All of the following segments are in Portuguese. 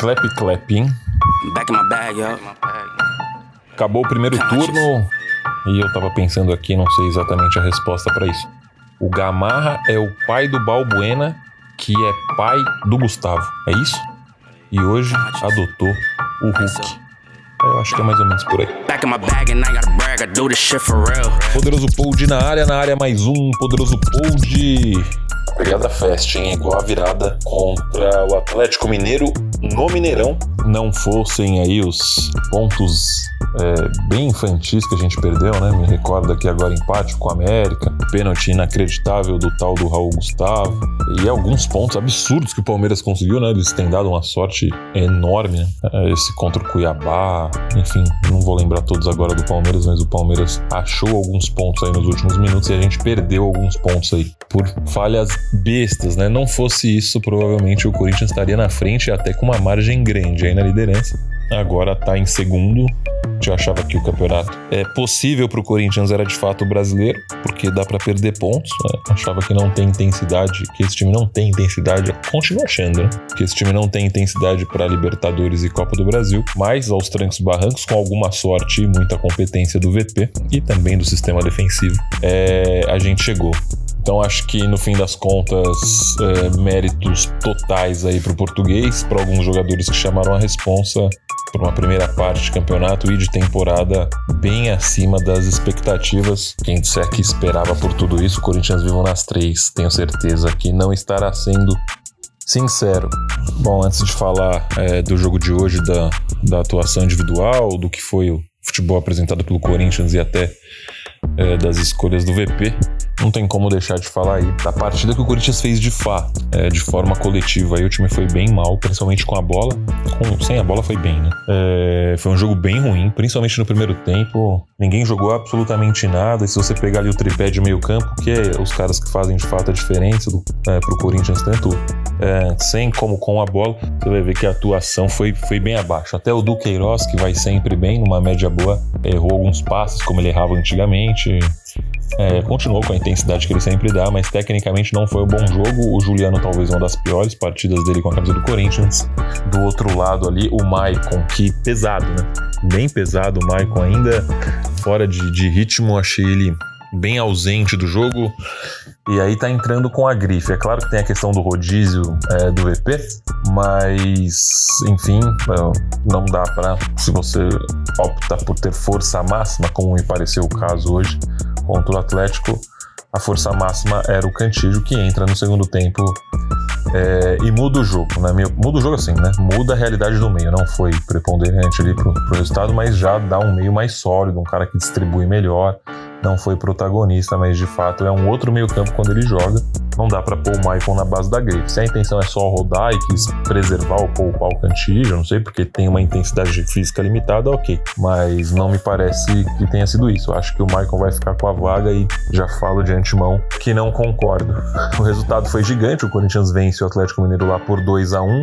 clap clap, hein? Back in my bag. Acabou o primeiro turno e eu tava pensando aqui, não sei exatamente a resposta para isso. O Gamarra é o pai do Balbuena, que é pai do Gustavo, é isso? E hoje adotou o Hulk. Eu acho que é mais ou menos por aí. Poderoso Pold na área, na área mais um. Poderoso Pold. Pegada Fest, hein? Igual a virada contra o Atlético Mineiro no Mineirão. Não fossem aí os pontos é, bem infantis que a gente perdeu, né? Me recordo aqui agora empate com a América, pênalti inacreditável do tal do Raul Gustavo e alguns pontos absurdos que o Palmeiras conseguiu, né? Eles têm dado uma sorte enorme, né? É, Esse contra o Cuiabá, enfim, não vou lembrar todos agora do Palmeiras, mas o Palmeiras achou alguns pontos aí nos últimos minutos e a gente perdeu alguns pontos aí por falhas bestas, né? Não fosse isso, provavelmente o Corinthians estaria na frente até com uma margem grande aí na liderança. Agora tá em segundo. Eu achava que o campeonato é possível para o Corinthians era de fato brasileiro, porque dá para perder pontos. Né? Achava que não tem intensidade, que esse time não tem intensidade. Continuo achando, né? Que esse time não tem intensidade para Libertadores e Copa do Brasil, mas aos trancos barrancos, com alguma sorte e muita competência do VP e também do sistema defensivo, é, a gente chegou. Então acho que no fim das contas, é, méritos totais aí para o português, para alguns jogadores que chamaram a responsa por uma primeira parte de campeonato e de temporada bem acima das expectativas. Quem disser que esperava por tudo isso, o Corinthians vivo nas três, tenho certeza que não estará sendo sincero. Bom, antes de falar é, do jogo de hoje, da, da atuação individual, do que foi o futebol apresentado pelo Corinthians e até é, das escolhas do VP, não tem como deixar de falar aí da partida que o Corinthians fez de fato, é, de forma coletiva. Aí o time foi bem mal, principalmente com a bola. Com, sem a bola foi bem, né? É, foi um jogo bem ruim, principalmente no primeiro tempo. Ninguém jogou absolutamente nada. E se você pegar ali o tripé de meio campo, que é os caras que fazem de fato a diferença do, é, pro Corinthians, tanto é, sem como com a bola, você vai ver que a atuação foi, foi bem abaixo. Até o Duqueiroz, que vai sempre bem, numa média boa, errou alguns passes, como ele errava antigamente. É, continuou com a intensidade que ele sempre dá, mas tecnicamente não foi um bom jogo. O Juliano, talvez, uma das piores partidas dele com a camisa do Corinthians. Do outro lado ali, o Maicon, que pesado, né? Bem pesado o Maicon ainda, fora de, de ritmo, achei ele bem ausente do jogo. E aí tá entrando com a grife. É claro que tem a questão do rodízio é, do VP, mas enfim, não dá para se você opta por ter força máxima, como me pareceu o caso hoje contra o Atlético, a força máxima era o Cantillo que entra no segundo tempo é, e muda o jogo, né? Muda o jogo assim, né? Muda a realidade do meio. Não foi preponderante ali pro, pro resultado, mas já dá um meio mais sólido, um cara que distribui melhor, não foi protagonista, mas de fato é um outro meio-campo quando ele joga. Não dá para pôr o Michael na base da grife. Se a intenção é só rodar e quis preservar ou poupar o Cantillo, não sei, porque tem uma intensidade física limitada, ok. Mas não me parece que tenha sido isso. Eu acho que o Michael vai ficar com a vaga e já falo de antemão que não concordo. O resultado foi gigante, o Corinthians vence o Atlético Mineiro lá por 2 a 1 uh,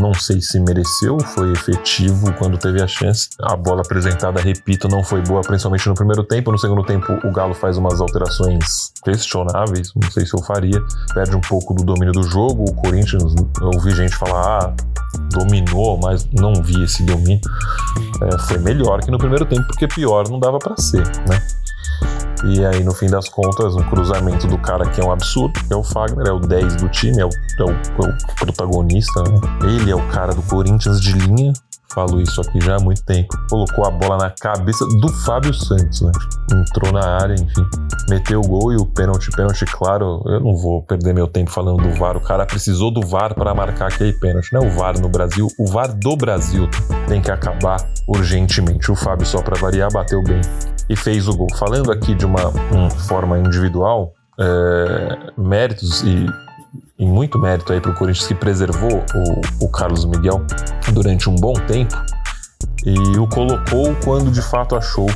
Não sei se mereceu, foi efetivo quando teve a chance. A bola apresentada, repito, não foi boa, principalmente no primeiro tempo. No segundo tempo, o Galo faz umas alterações questionáveis, não sei se eu faria, perde um pouco do domínio do jogo. O Corinthians, eu ouvi gente falar, ah, dominou, mas não vi esse domínio. É, foi melhor que no primeiro tempo, porque pior não dava para ser, né? E aí, no fim das contas, um cruzamento do cara que é um absurdo, que é o Fagner, é o 10 do time, é o, é o, é o protagonista, né? Ele é o cara do Corinthians de linha, falo isso aqui já há muito tempo. Colocou a bola na cabeça do Fábio Santos, né? Entrou na área, enfim. Meteu o gol e o pênalti, pênalti, claro. Eu não vou perder meu tempo falando do VAR. O cara precisou do VAR para marcar aquele pênalti. Não é o VAR no Brasil, o VAR do Brasil tem que acabar urgentemente. O Fábio, só para variar, bateu bem e fez o gol. Falando aqui de uma, uma forma individual, é, méritos e e muito mérito aí para o Corinthians que preservou o, o Carlos Miguel durante um bom tempo e o colocou quando de fato achou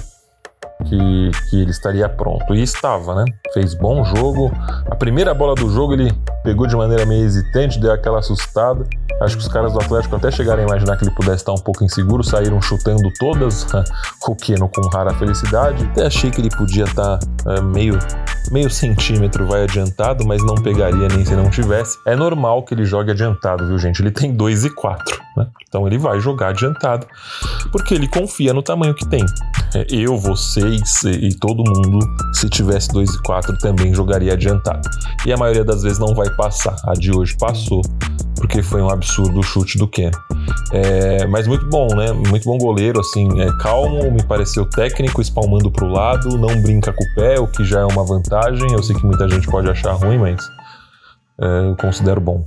que, que, ele estaria pronto. E estava, né? Fez bom jogo. A primeira bola do jogo ele pegou de maneira meio hesitante, deu aquela assustada. Acho que os caras do Atlético até chegaram a imaginar que ele pudesse estar um pouco inseguro, saíram chutando todas, o Keno com rara felicidade. Até achei que ele podia estar é, meio meio centímetro vai adiantado, mas não pegaria nem se não tivesse. É normal que ele jogue adiantado, viu, gente? Ele tem 2 e 4, né? Então ele vai jogar adiantado, porque ele confia no tamanho que tem. É, eu, vocês e todo mundo, se tivesse 2 e 4, também jogaria adiantado. E a maioria das vezes não vai passar. A de hoje passou, porque foi um absurdo o chute do Ken. É, mas muito bom, né? Muito bom goleiro, assim, é calmo, me pareceu técnico, espalmando pro lado, não brinca com o pé, o que já é uma vantagem. Eu sei que muita gente pode achar ruim, mas é, eu considero bom.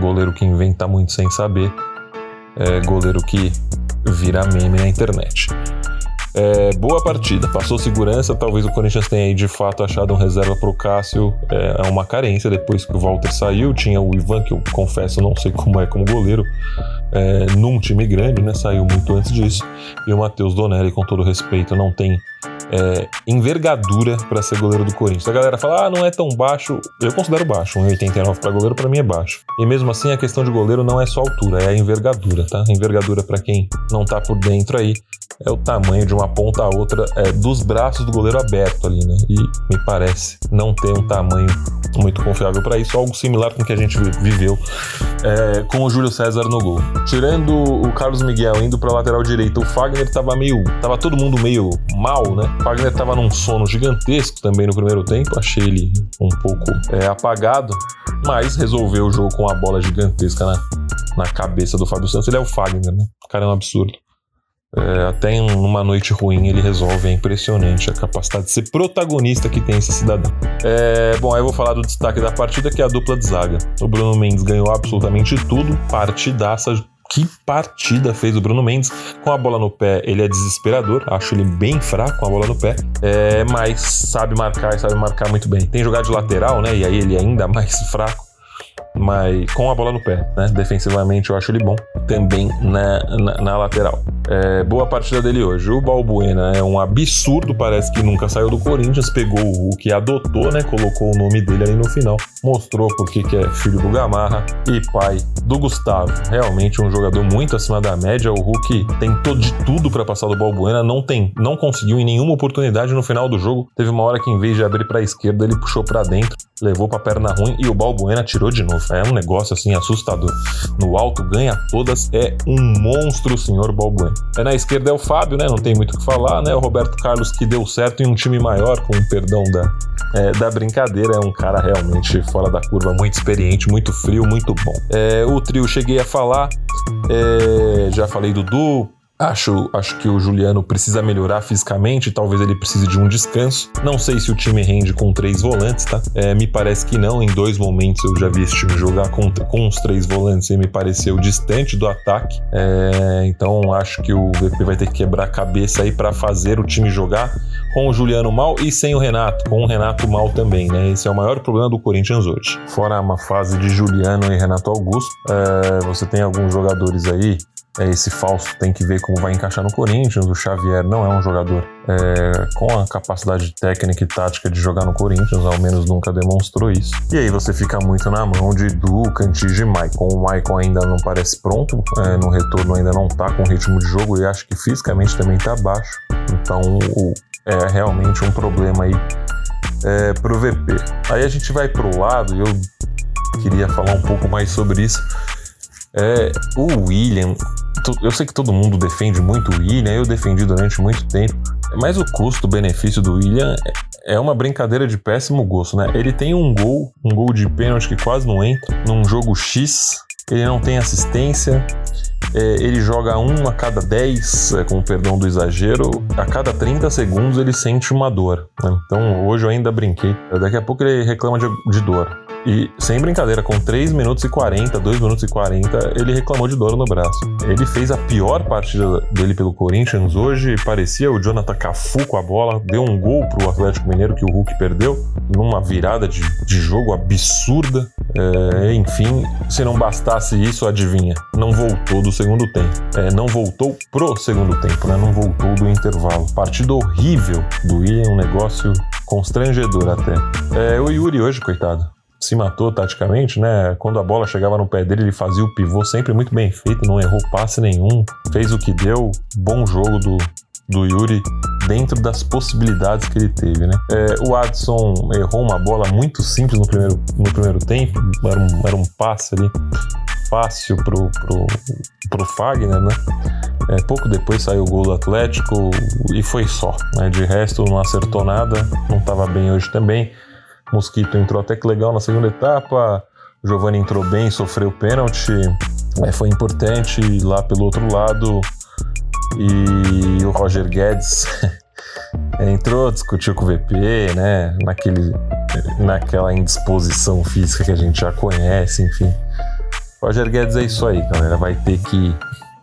Goleiro que inventa muito sem saber, é, goleiro que vira meme na internet. É, boa partida, passou segurança. Talvez o Corinthians tenha aí de fato achado um reserva para o Cássio. É, é, uma carência depois que o Walter saiu. Tinha o Ivan, que eu confesso não sei como é como goleiro, é, num time grande, né? Saiu muito antes disso. E o Matheus Donelli, com todo respeito, não tem é, envergadura para ser goleiro do Corinthians. A galera fala, ah, não é tão baixo. Eu considero baixo, 1,89 para goleiro para mim é baixo. E mesmo assim, a questão de goleiro não é só altura, é a envergadura, tá? Envergadura para quem não tá por dentro aí é o tamanho de uma ponta a outra é, dos braços do goleiro aberto ali, né? E me parece não ter um tamanho muito confiável para isso, algo similar com o que a gente viveu é, com o Júlio César no gol. Tirando o Carlos Miguel indo para lateral direita, o Fagner tava meio, tava todo mundo meio mal, né? Fagner tava num sono gigantesco também no primeiro tempo, achei ele um pouco é, apagado, mas resolveu o jogo com a bola gigantesca na, na cabeça do Fábio Santos. Ele é o Fagner, né? O cara é um absurdo. É, até em uma noite ruim ele resolve. É impressionante a capacidade de ser protagonista que tem esse cidadão. É, bom, aí eu vou falar do destaque da partida, que é a dupla de zaga. O Bruno Mendes ganhou absolutamente tudo, partidaça. Que partida fez o Bruno Mendes com a bola no pé? Ele é desesperador, acho ele bem fraco com a bola no pé, é, mas sabe marcar e sabe marcar muito bem. Tem jogado de lateral, né? E aí ele é ainda mais fraco mas com a bola no pé, né? Defensivamente eu acho ele bom, também na, na, na lateral. É, boa partida dele hoje. O Balbuena é um absurdo, parece que nunca saiu do Corinthians, pegou o que adotou, né? Colocou o nome dele ali no final, mostrou porque que é filho do Gamarra e pai do Gustavo. Realmente um jogador muito acima da média. O Hulk tentou de tudo para passar do Balbuena, não tem, não conseguiu em nenhuma oportunidade no final do jogo. Teve uma hora que em vez de abrir para a esquerda, ele puxou para dentro, levou para perna ruim e o Balbuena tirou de novo. É um negócio assim assustador. No alto ganha todas, é um monstro, senhor Balbuena. É na esquerda é o Fábio, né? Não tem muito o que falar, né? O Roberto Carlos que deu certo em um time maior, com o perdão da, é, da brincadeira. É um cara realmente fora da curva, muito experiente, muito frio, muito bom. É, o trio cheguei a falar, é, já falei do Du, Acho, acho que o Juliano precisa melhorar fisicamente, talvez ele precise de um descanso. Não sei se o time rende com três volantes, tá? É, me parece que não. Em dois momentos eu já vi esse time jogar com, com os três volantes e me pareceu distante do ataque. É, então acho que o VP vai ter que quebrar a cabeça aí para fazer o time jogar com o Juliano mal e sem o Renato, com o Renato mal também, né? Esse é o maior problema do Corinthians hoje. Fora uma fase de Juliano e Renato Augusto, é, você tem alguns jogadores aí é, esse falso tem que ver como vai encaixar no Corinthians. O Xavier não é um jogador é, com a capacidade técnica e tática de jogar no Corinthians, ao menos nunca demonstrou isso. E aí você fica muito na mão de Du, Cantige e Maicon. O Maicon ainda não parece pronto, é, no retorno ainda não tá com ritmo de jogo e acho que fisicamente também tá baixo. Então o, é realmente um problema aí é, pro VP. Aí a gente vai pro lado e eu queria falar um pouco mais sobre isso. É, o William, eu sei que todo mundo defende muito o William, eu defendi durante muito tempo, mas o custo-benefício do William é uma brincadeira de péssimo gosto, né? Ele tem um gol, um gol de pênalti que quase não entra, num jogo X, ele não tem assistência, é, ele joga um a cada 10, é, com o perdão do exagero, a cada 30 segundos ele sente uma dor. Né? Então hoje eu ainda brinquei. Daqui a pouco ele reclama de, de dor. E sem brincadeira, com 3 minutos e 40, 2 minutos e 40, ele reclamou de dor no braço. Ele fez a pior partida dele pelo Corinthians hoje, parecia o Jonathan Cafu com a bola, deu um gol pro Atlético Mineiro que o Hulk perdeu, numa virada de, de jogo absurda. É, enfim, se não bastasse isso, adivinha, não voltou do segundo tempo. É, não voltou pro segundo tempo, né? Não voltou do intervalo. Partida horrível do William, um negócio constrangedor até. É, o Yuri hoje, coitado se matou taticamente, né? Quando a bola chegava no pé dele, ele fazia o pivô sempre muito bem feito, não errou passe nenhum, fez o que deu, bom jogo do, do Yuri. dentro das possibilidades que ele teve, né? É, o Adson errou uma bola muito simples no primeiro, no primeiro tempo, era um, era um passe ali fácil pro, pro, pro Fagner, né? É, pouco depois saiu o gol do Atlético e foi só, né? De resto não acertou nada, não estava bem hoje também. Mosquito entrou até que legal na segunda etapa, Giovanni entrou bem, sofreu pênalti, é, foi importante lá pelo outro lado e o Roger Guedes entrou, discutiu com o VP, né? Naquele, naquela indisposição física que a gente já conhece, enfim. Roger Guedes é isso aí, galera. Vai ter que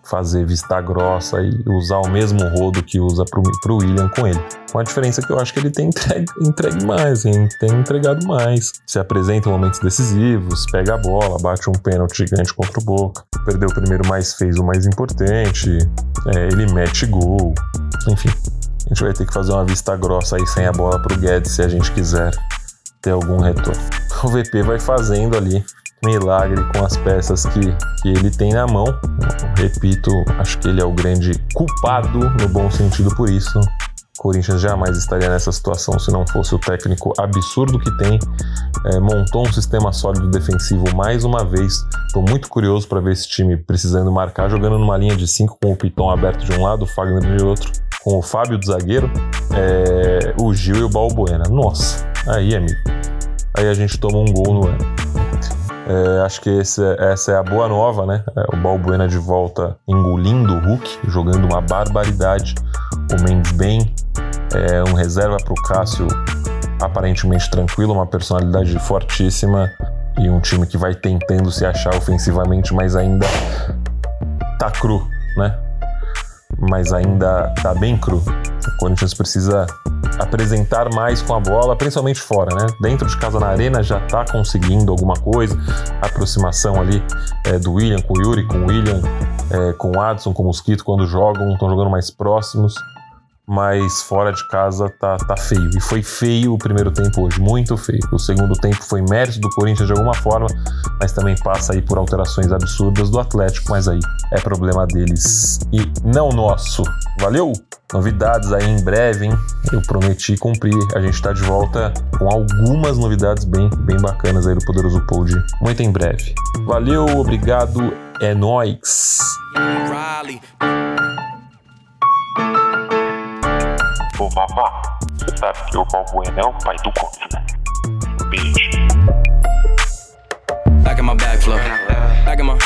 fazer vista grossa e usar o mesmo rodo que usa pro, pro William com ele. Com a diferença que eu acho que ele tem entregue, entregue mais, hein? tem entregado mais. Se apresenta em momentos decisivos, pega a bola, bate um pênalti gigante contra o Boca. Perdeu o primeiro, mas fez o mais importante. É, ele mete gol. Enfim, a gente vai ter que fazer uma vista grossa aí sem a bola pro Guedes se a gente quiser ter algum retorno. O VP vai fazendo ali milagre com as peças que, que ele tem na mão. Repito, acho que ele é o grande culpado, no bom sentido, por isso. Corinthians jamais estaria nessa situação se não fosse o técnico absurdo que tem. É, montou um sistema sólido defensivo mais uma vez. Estou muito curioso para ver esse time precisando marcar, jogando numa linha de 5 com o Piton aberto de um lado, o Fagner de outro, com o Fábio do zagueiro, é, o Gil e o Balbuena. Nossa, aí, amigo. Aí a gente toma um gol no ano. É, acho que esse, essa é a boa nova, né? É, o Balbuena de volta engolindo o Hulk, jogando uma barbaridade. O Mendes bem, é um reserva para o Cássio aparentemente tranquilo, uma personalidade fortíssima e um time que vai tentando se achar ofensivamente, mas ainda tá cru, né? Mas ainda tá bem cru. O Corinthians precisa apresentar mais com a bola, principalmente fora, né? Dentro de casa na arena já tá conseguindo alguma coisa, aproximação ali é, do William com o Yuri, com o William, é, com o Adson, com o Mosquito, quando jogam, estão jogando mais próximos mas fora de casa tá, tá feio. E foi feio o primeiro tempo hoje, muito feio. O segundo tempo foi mérito do Corinthians de alguma forma, mas também passa aí por alterações absurdas do Atlético, mas aí é problema deles e não nosso. Valeu? Novidades aí em breve, hein? Eu prometi cumprir. A gente tá de volta com algumas novidades bem, bem bacanas aí do Poderoso Pod muito em breve. Valeu, obrigado, é nóis! Riley. Sabe que. Back in my bag flow. Back in my